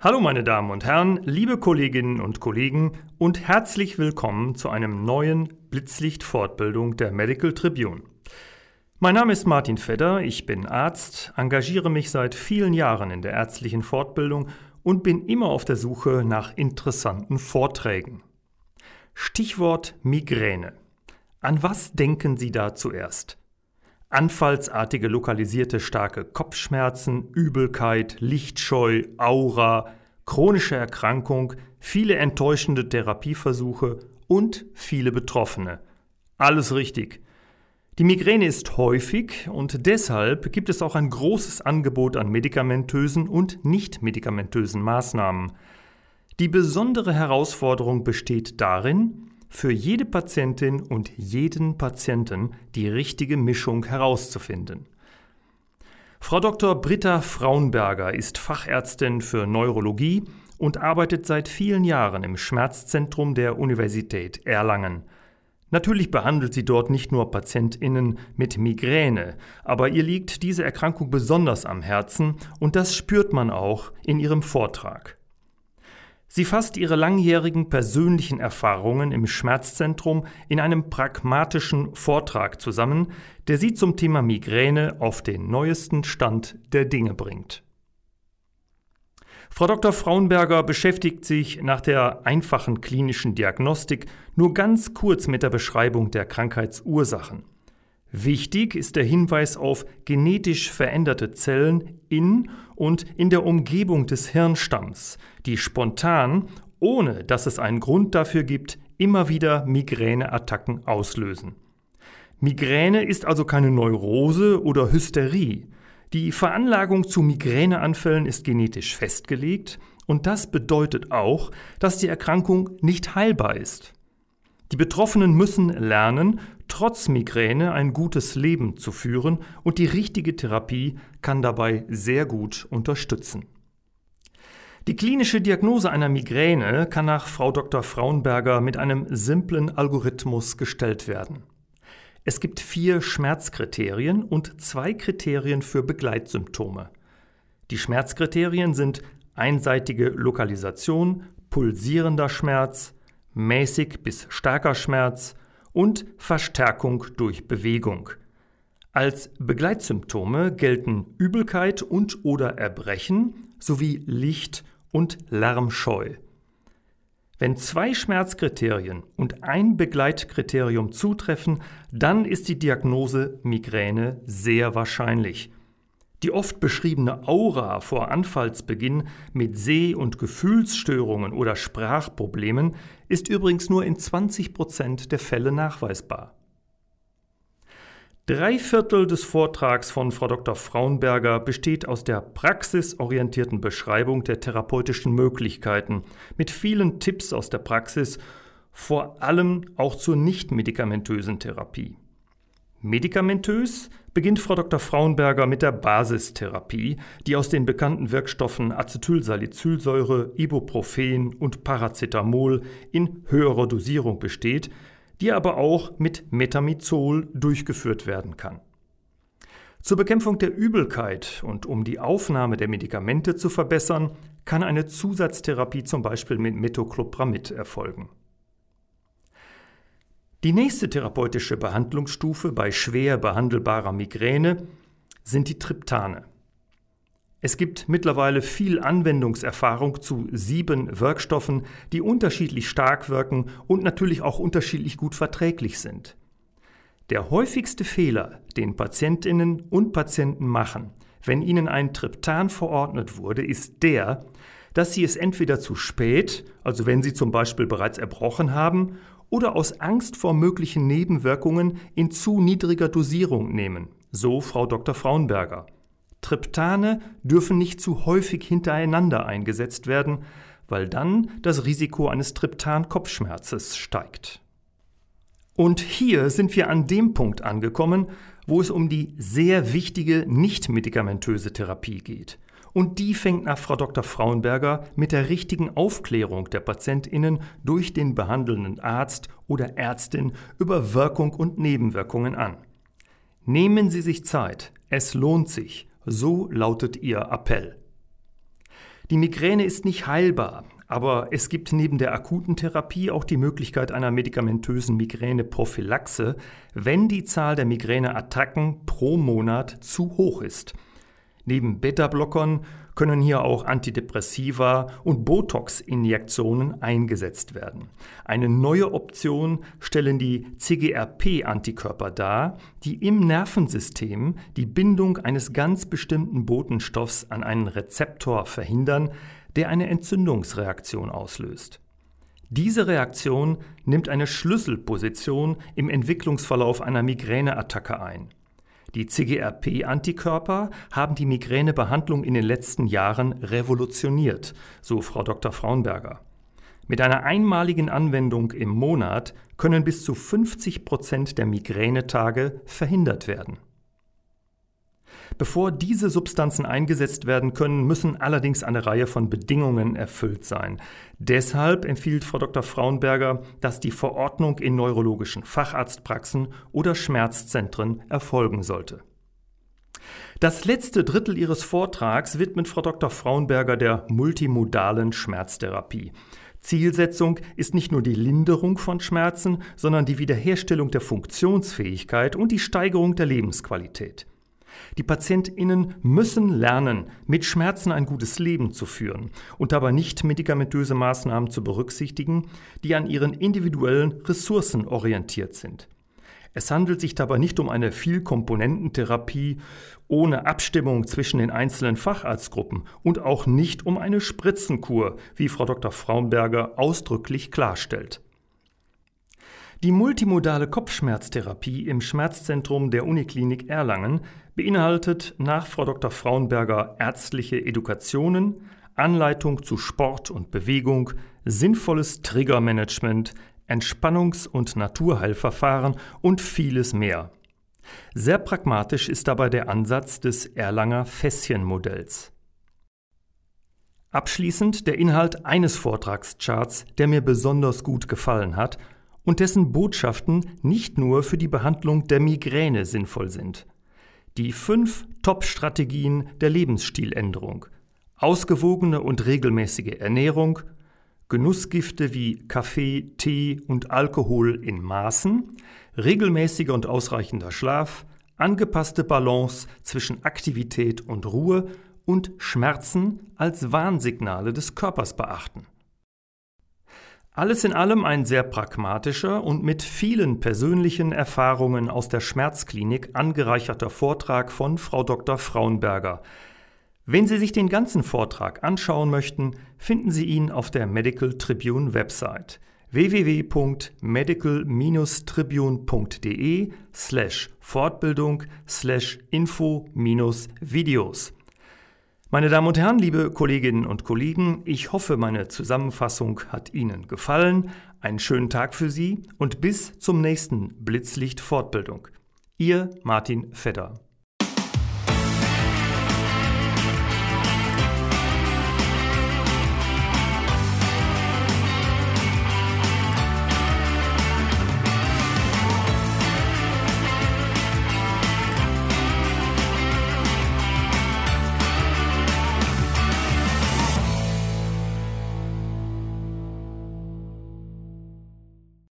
Hallo meine Damen und Herren, liebe Kolleginnen und Kollegen und herzlich willkommen zu einem neuen Blitzlicht-Fortbildung der Medical Tribune. Mein Name ist Martin Fedder, ich bin Arzt, engagiere mich seit vielen Jahren in der ärztlichen Fortbildung und bin immer auf der Suche nach interessanten Vorträgen. Stichwort Migräne. An was denken Sie da zuerst? Anfallsartige lokalisierte starke Kopfschmerzen, Übelkeit, Lichtscheu, Aura, chronische Erkrankung, viele enttäuschende Therapieversuche und viele Betroffene. Alles richtig. Die Migräne ist häufig und deshalb gibt es auch ein großes Angebot an medikamentösen und nicht medikamentösen Maßnahmen. Die besondere Herausforderung besteht darin, für jede Patientin und jeden Patienten die richtige Mischung herauszufinden. Frau Dr. Britta Fraunberger ist Fachärztin für Neurologie und arbeitet seit vielen Jahren im Schmerzzentrum der Universität Erlangen. Natürlich behandelt sie dort nicht nur Patientinnen mit Migräne, aber ihr liegt diese Erkrankung besonders am Herzen und das spürt man auch in ihrem Vortrag. Sie fasst ihre langjährigen persönlichen Erfahrungen im Schmerzzentrum in einem pragmatischen Vortrag zusammen, der sie zum Thema Migräne auf den neuesten Stand der Dinge bringt. Frau Dr. Frauenberger beschäftigt sich nach der einfachen klinischen Diagnostik nur ganz kurz mit der Beschreibung der Krankheitsursachen. Wichtig ist der Hinweis auf genetisch veränderte Zellen in und in der Umgebung des Hirnstamms, die spontan, ohne dass es einen Grund dafür gibt, immer wieder Migräneattacken auslösen. Migräne ist also keine Neurose oder Hysterie. Die Veranlagung zu Migräneanfällen ist genetisch festgelegt und das bedeutet auch, dass die Erkrankung nicht heilbar ist. Die Betroffenen müssen lernen, trotz Migräne ein gutes Leben zu führen und die richtige Therapie kann dabei sehr gut unterstützen. Die klinische Diagnose einer Migräne kann nach Frau Dr. Frauenberger mit einem simplen Algorithmus gestellt werden. Es gibt vier Schmerzkriterien und zwei Kriterien für Begleitsymptome. Die Schmerzkriterien sind einseitige Lokalisation, pulsierender Schmerz, mäßig bis starker Schmerz und Verstärkung durch Bewegung. Als Begleitsymptome gelten Übelkeit und oder Erbrechen sowie Licht- und Lärmscheu. Wenn zwei Schmerzkriterien und ein Begleitkriterium zutreffen, dann ist die Diagnose Migräne sehr wahrscheinlich. Die oft beschriebene Aura vor Anfallsbeginn mit Seh- und Gefühlsstörungen oder Sprachproblemen ist übrigens nur in 20 Prozent der Fälle nachweisbar. Drei Viertel des Vortrags von Frau Dr. Frauenberger besteht aus der praxisorientierten Beschreibung der therapeutischen Möglichkeiten mit vielen Tipps aus der Praxis, vor allem auch zur nichtmedikamentösen Therapie. Medikamentös beginnt Frau Dr. Frauenberger mit der Basistherapie, die aus den bekannten Wirkstoffen Acetylsalicylsäure, Ibuprofen und Paracetamol in höherer Dosierung besteht, die aber auch mit Metamizol durchgeführt werden kann. Zur Bekämpfung der Übelkeit und um die Aufnahme der Medikamente zu verbessern, kann eine Zusatztherapie zum Beispiel mit Metoclopramid erfolgen. Die nächste therapeutische Behandlungsstufe bei schwer behandelbarer Migräne sind die Triptane. Es gibt mittlerweile viel Anwendungserfahrung zu sieben Wirkstoffen, die unterschiedlich stark wirken und natürlich auch unterschiedlich gut verträglich sind. Der häufigste Fehler, den Patientinnen und Patienten machen, wenn ihnen ein Triptan verordnet wurde, ist der, dass sie es entweder zu spät, also wenn sie zum Beispiel bereits erbrochen haben, oder aus Angst vor möglichen Nebenwirkungen in zu niedriger Dosierung nehmen, so Frau Dr. Frauenberger. Triptane dürfen nicht zu häufig hintereinander eingesetzt werden, weil dann das Risiko eines Triptan-Kopfschmerzes steigt. Und hier sind wir an dem Punkt angekommen, wo es um die sehr wichtige nicht-medikamentöse Therapie geht. Und die fängt nach Frau Dr. Frauenberger mit der richtigen Aufklärung der Patientinnen durch den behandelnden Arzt oder Ärztin über Wirkung und Nebenwirkungen an. Nehmen Sie sich Zeit, es lohnt sich, so lautet Ihr Appell. Die Migräne ist nicht heilbar, aber es gibt neben der akuten Therapie auch die Möglichkeit einer medikamentösen Migräneprophylaxe, wenn die Zahl der Migräneattacken pro Monat zu hoch ist. Neben Beta-Blockern können hier auch Antidepressiva und Botox-Injektionen eingesetzt werden. Eine neue Option stellen die CGRP-Antikörper dar, die im Nervensystem die Bindung eines ganz bestimmten Botenstoffs an einen Rezeptor verhindern, der eine Entzündungsreaktion auslöst. Diese Reaktion nimmt eine Schlüsselposition im Entwicklungsverlauf einer Migräneattacke ein. Die CGRP-Antikörper haben die Migränebehandlung in den letzten Jahren revolutioniert, so Frau Dr. Fraunberger. Mit einer einmaligen Anwendung im Monat können bis zu 50 Prozent der Migränetage verhindert werden. Bevor diese Substanzen eingesetzt werden können, müssen allerdings eine Reihe von Bedingungen erfüllt sein. Deshalb empfiehlt Frau Dr. Frauenberger, dass die Verordnung in neurologischen Facharztpraxen oder Schmerzzentren erfolgen sollte. Das letzte Drittel ihres Vortrags widmet Frau Dr. Frauenberger der multimodalen Schmerztherapie. Zielsetzung ist nicht nur die Linderung von Schmerzen, sondern die Wiederherstellung der Funktionsfähigkeit und die Steigerung der Lebensqualität. Die Patientinnen müssen lernen, mit Schmerzen ein gutes Leben zu führen und dabei nicht medikamentöse Maßnahmen zu berücksichtigen, die an ihren individuellen Ressourcen orientiert sind. Es handelt sich dabei nicht um eine Vielkomponententherapie ohne Abstimmung zwischen den einzelnen Facharztgruppen und auch nicht um eine Spritzenkur, wie Frau Dr. Fraunberger ausdrücklich klarstellt. Die multimodale Kopfschmerztherapie im Schmerzzentrum der Uniklinik Erlangen beinhaltet nach Frau Dr. Frauenberger ärztliche Edukationen, Anleitung zu Sport und Bewegung, sinnvolles Triggermanagement, Entspannungs- und Naturheilverfahren und vieles mehr. Sehr pragmatisch ist dabei der Ansatz des Erlanger Fässchenmodells. Abschließend der Inhalt eines Vortragscharts, der mir besonders gut gefallen hat und dessen Botschaften nicht nur für die Behandlung der Migräne sinnvoll sind. Die fünf Top-Strategien der Lebensstiländerung. Ausgewogene und regelmäßige Ernährung, Genussgifte wie Kaffee, Tee und Alkohol in Maßen, regelmäßiger und ausreichender Schlaf, angepasste Balance zwischen Aktivität und Ruhe und Schmerzen als Warnsignale des Körpers beachten. Alles in allem ein sehr pragmatischer und mit vielen persönlichen Erfahrungen aus der Schmerzklinik angereicherter Vortrag von Frau Dr. Frauenberger. Wenn Sie sich den ganzen Vortrag anschauen möchten, finden Sie ihn auf der Medical Tribune Website www.medical-tribune.de slash Fortbildung slash Info-Videos. Meine Damen und Herren, liebe Kolleginnen und Kollegen, ich hoffe, meine Zusammenfassung hat Ihnen gefallen. Einen schönen Tag für Sie und bis zum nächsten Blitzlicht Fortbildung. Ihr Martin Fedder.